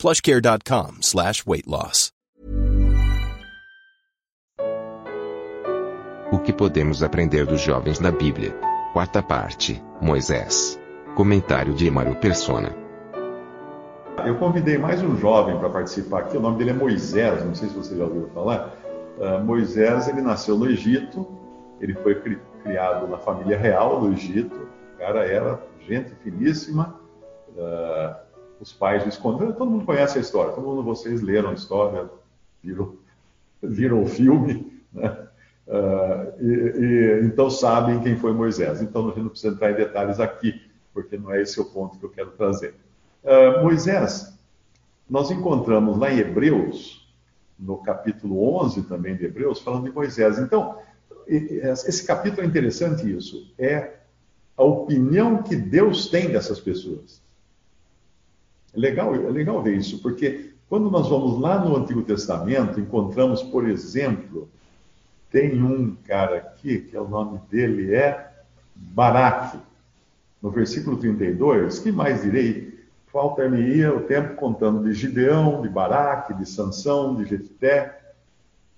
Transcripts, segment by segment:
plushcare.com slash weight loss. O que podemos aprender dos jovens da Bíblia? Quarta parte, Moisés. Comentário de Emaro Persona. Eu convidei mais um jovem para participar aqui, o nome dele é Moisés, não sei se você já ouviu falar. Uh, Moisés, ele nasceu no Egito, ele foi cri criado na família real do Egito, o cara era gente finíssima, uh, os pais o esconderam, todo mundo conhece a história, todo mundo vocês leram a história, viram, viram o filme, né? Uh, e, e, então sabem quem foi Moisés. Então a gente não precisa entrar em detalhes aqui, porque não é esse o ponto que eu quero trazer. Uh, Moisés, nós encontramos lá em Hebreus, no capítulo 11 também de Hebreus, falando de Moisés. Então, esse capítulo é interessante isso, é a opinião que Deus tem dessas pessoas. É legal, é legal ver isso, porque quando nós vamos lá no Antigo Testamento, encontramos, por exemplo, tem um cara aqui, que é o nome dele é Baraque. No versículo 32, que mais direi? Falta-me-ia o tempo contando de Gideão, de Baraque, de Sansão, de Jefté,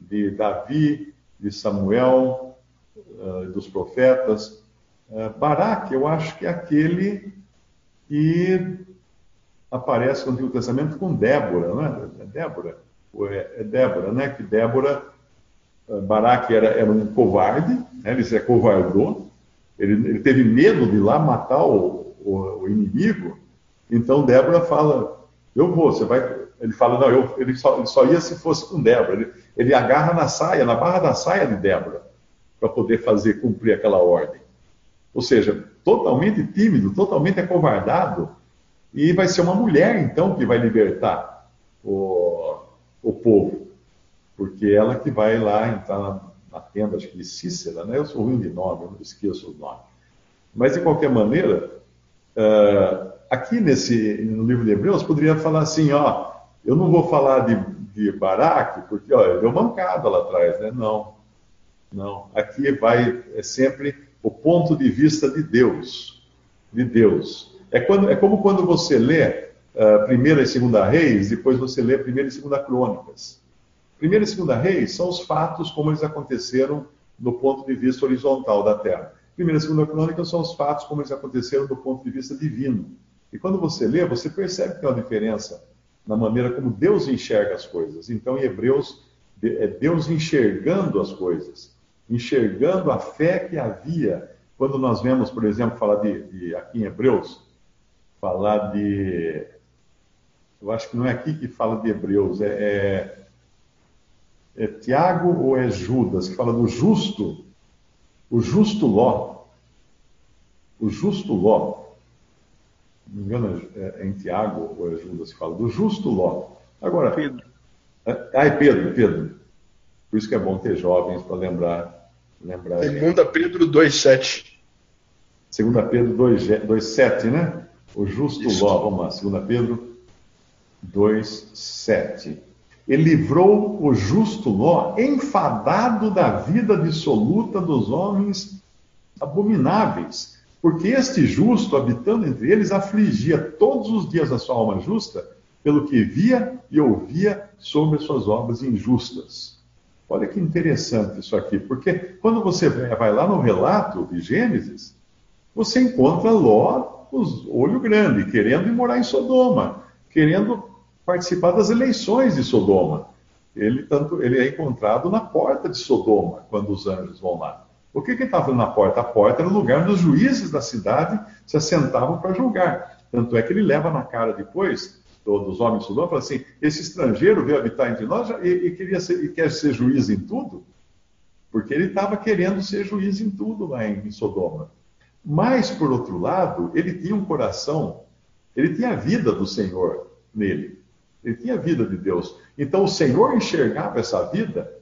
de Davi, de Samuel, uh, dos profetas. Uh, Baraque, eu acho que é aquele que aparece no Antigo Testamento com Débora, não é? Débora? É, é Débora, né? Que Débora, uh, Baraque era, era um covarde, né? ele se acovardou, ele, ele teve medo de ir lá matar o, o, o inimigo, então Débora fala, eu vou, você vai. Ele fala, não, eu, ele, só, ele só ia se fosse com Débora. Ele, ele agarra na saia, na barra da saia de Débora, para poder fazer cumprir aquela ordem. Ou seja, totalmente tímido, totalmente acovardado, e vai ser uma mulher, então, que vai libertar o, o povo, porque ela que vai lá entrar na, na tenda, acho que de Cícera, né? Eu sou ruim de nome, não esqueço os nomes. Mas, de qualquer maneira, uh, aqui nesse, no livro de Hebreus, poderia falar assim, ó, eu não vou falar de, de Baraque, porque, ó, ele deu mancada lá atrás, né? Não, não. Aqui vai, é sempre o ponto de vista de Deus, de Deus. É, quando, é como quando você lê uh, Primeira e Segunda Reis, depois você lê Primeira e Segunda Crônicas. Primeira e Segunda Reis são os fatos como eles aconteceram do ponto de vista horizontal da Terra. Primeira e Segunda Crônicas são os fatos como eles aconteceram do ponto de vista divino. E quando você lê, você percebe que tem uma diferença na maneira como Deus enxerga as coisas. Então, em Hebreus, é Deus enxergando as coisas, enxergando a fé que havia. Quando nós vemos, por exemplo, falar de, de aqui em Hebreus, falar de. Eu acho que não é aqui que fala de Hebreus, é, é, é Tiago ou é Judas, que fala do justo, o justo Ló. O justo Ló não me engano, é, é em Tiago ou é Judas que fala, do justo Ló. Agora. Pedro. É, é Pedro, Pedro. Por isso que é bom ter jovens para lembrar. lembrar Segunda Pedro 2,7. Segunda Pedro 2,7, né? O justo isso. Ló, vamos lá, Segunda Pedro 2,7. Ele livrou o justo Ló, enfadado da vida dissoluta dos homens abomináveis porque este justo, habitando entre eles, afligia todos os dias a sua alma justa, pelo que via e ouvia sobre as suas obras injustas. Olha que interessante isso aqui, porque quando você vai lá no relato de Gênesis, você encontra Ló, os olho grande, querendo ir morar em Sodoma, querendo participar das eleições de Sodoma. Ele, tanto, ele é encontrado na porta de Sodoma, quando os anjos vão lá. O que que estava na porta? A porta era o lugar onde os juízes da cidade se assentavam para julgar. Tanto é que ele leva na cara depois dos homens de Sodoma, fala assim, esse estrangeiro veio habitar entre nós e, e queria ser, e quer ser juiz em tudo, porque ele estava querendo ser juiz em tudo lá em Sodoma. Mas, por outro lado, ele tinha um coração, ele tinha a vida do Senhor nele. Ele tinha a vida de Deus. Então o Senhor enxergava essa vida,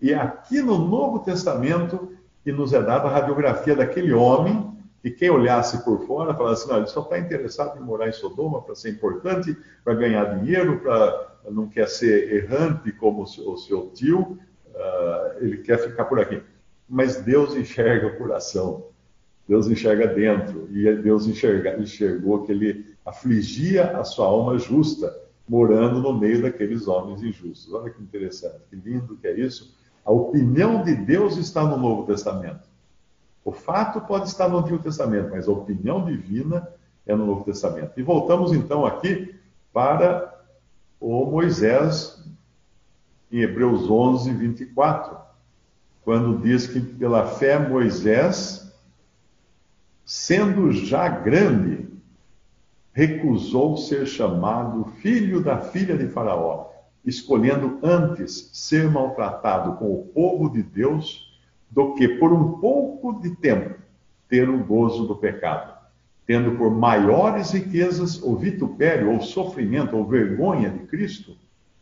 e é aqui no Novo Testamento que nos é dada a radiografia daquele homem, e quem olhasse por fora falasse assim: não, ele só está interessado em morar em Sodoma para ser importante, para ganhar dinheiro, para não quer ser errante como o seu, tio, uh, ele quer ficar por aqui. Mas Deus enxerga o coração, Deus enxerga dentro, e Deus enxerga, enxergou que ele afligia a sua alma justa, morando no meio daqueles homens injustos. Olha que interessante, que lindo que é isso. A opinião de Deus está no Novo Testamento. O fato pode estar no Antigo Testamento, mas a opinião divina é no Novo Testamento. E voltamos então aqui para o Moisés, em Hebreus 11, 24, quando diz que pela fé Moisés, sendo já grande, recusou ser chamado filho da filha de Faraó, escolhendo antes ser maltratado com o povo de Deus do que por um pouco de tempo ter o gozo do pecado tendo por maiores riquezas o vitupério, ou sofrimento, ou vergonha de Cristo,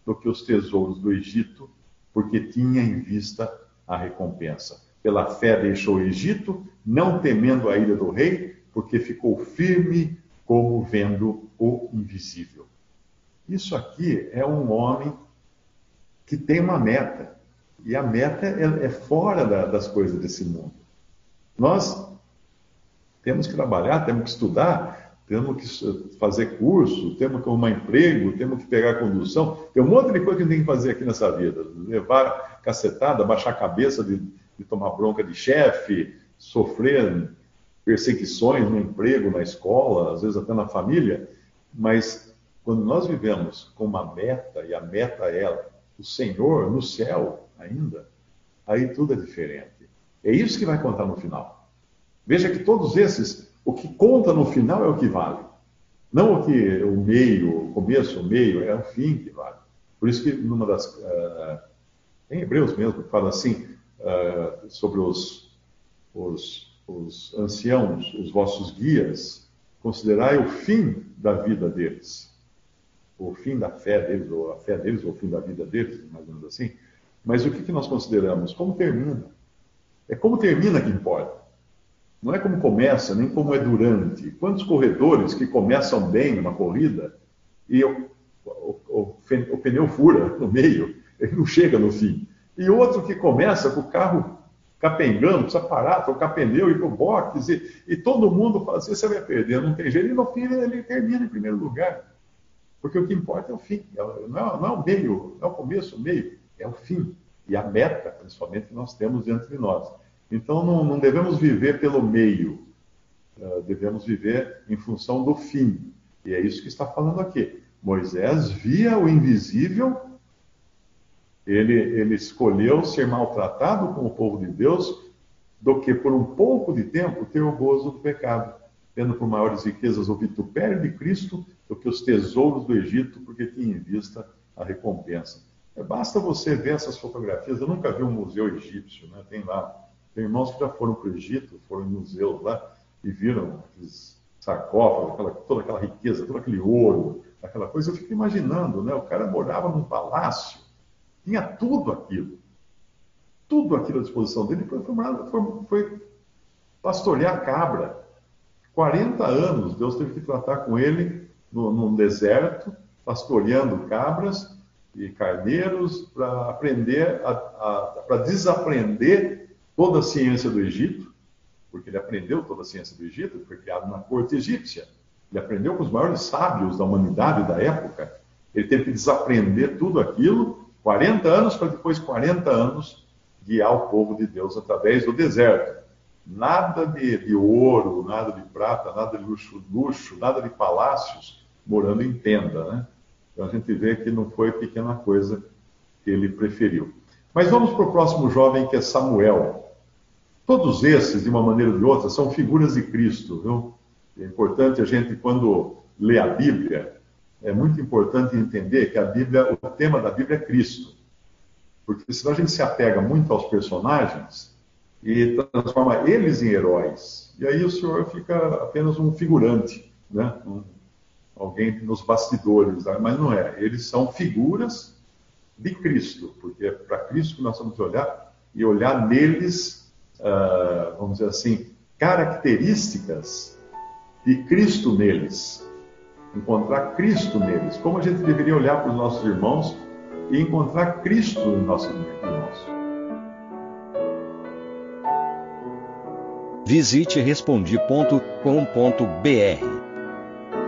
do que os tesouros do Egito, porque tinha em vista a recompensa. Pela fé deixou o Egito, não temendo a ira do rei, porque ficou firme como vendo o invisível. Isso aqui é um homem que tem uma meta, e a meta é, é fora da, das coisas desse mundo. Nós temos que trabalhar, temos que estudar, temos que fazer curso, temos que arrumar emprego, temos que pegar condução. Tem um monte de coisa que tem que fazer aqui nessa vida. Levar cacetada, baixar a cabeça de, de tomar bronca de chefe, sofrer perseguições no emprego, na escola, às vezes até na família. Mas quando nós vivemos com uma meta, e a meta é o Senhor no céu ainda, aí tudo é diferente. É isso que vai contar no final. Veja que todos esses, o que conta no final é o que vale. Não o que o meio, o começo, o meio, é o fim que vale. Por isso que numa das. Uh, em Hebreus mesmo, fala assim, uh, sobre os, os, os anciãos, os vossos guias, considerai o fim da vida deles. O fim da fé deles, ou a fé deles, ou o fim da vida deles, mais ou menos assim. Mas o que, que nós consideramos? Como termina? É como termina que importa. Não é como começa, nem como é durante. Quantos corredores que começam bem uma corrida e o, o, o, o pneu fura no meio, ele não chega no fim. E outro que começa com o carro capengando, precisa parar, trocar pneu, ir para o box, e, e, todo mundo fala assim, você vai perder, não tem jeito, e no fim ele termina em primeiro lugar. Porque o que importa é o fim, é não é, não é o meio, não é o começo, o meio, é o fim. E a meta, principalmente, que nós temos diante de nós. Então não, não devemos viver pelo meio, uh, devemos viver em função do fim. E é isso que está falando aqui. Moisés via o invisível, ele, ele escolheu ser maltratado com o povo de Deus do que por um pouco de tempo ter o gozo do pecado, tendo por maiores riquezas o vitupério de Cristo do que os tesouros do Egito, porque tinha em vista a recompensa. Basta você ver essas fotografias. Eu nunca vi um museu egípcio, né? tem lá tem irmãos que já foram para o Egito, foram em museus lá e viram aqueles sarcófagos, aquela, toda aquela riqueza, todo aquele ouro, aquela coisa. Eu fico imaginando, né? O cara morava num palácio, tinha tudo aquilo. Tudo aquilo à disposição dele foi, foi, foi pastorear cabra. 40 anos Deus teve que tratar com ele no, num deserto, pastoreando cabras e carneiros para aprender, para desaprender toda a ciência do Egito, porque ele aprendeu toda a ciência do Egito, foi criado na corte egípcia. Ele aprendeu com os maiores sábios da humanidade da época. Ele teve que desaprender tudo aquilo, 40 anos, para depois 40 anos guiar o povo de Deus através do deserto. Nada de, de ouro, nada de prata, nada de luxo, luxo, nada de palácios, morando em tenda. Né? Então a gente vê que não foi pequena coisa que ele preferiu. Mas vamos para o próximo jovem, que é Samuel. Todos esses, de uma maneira ou de outra, são figuras de Cristo, viu? É importante a gente, quando lê a Bíblia, é muito importante entender que a Bíblia, o tema da Bíblia é Cristo. Porque senão a gente se apega muito aos personagens e transforma eles em heróis. E aí o senhor fica apenas um figurante, né? Um, alguém nos bastidores, né? mas não é. Eles são figuras de Cristo, porque é para Cristo que nós temos que olhar e olhar neles, uh, vamos dizer assim, características de Cristo neles. Encontrar Cristo neles. Como a gente deveria olhar para os nossos irmãos e encontrar Cristo em nossos irmãos. Visite respondi.com.br.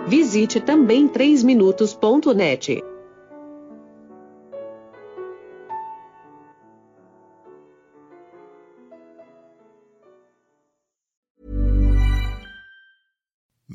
Visite também 3minutos.net.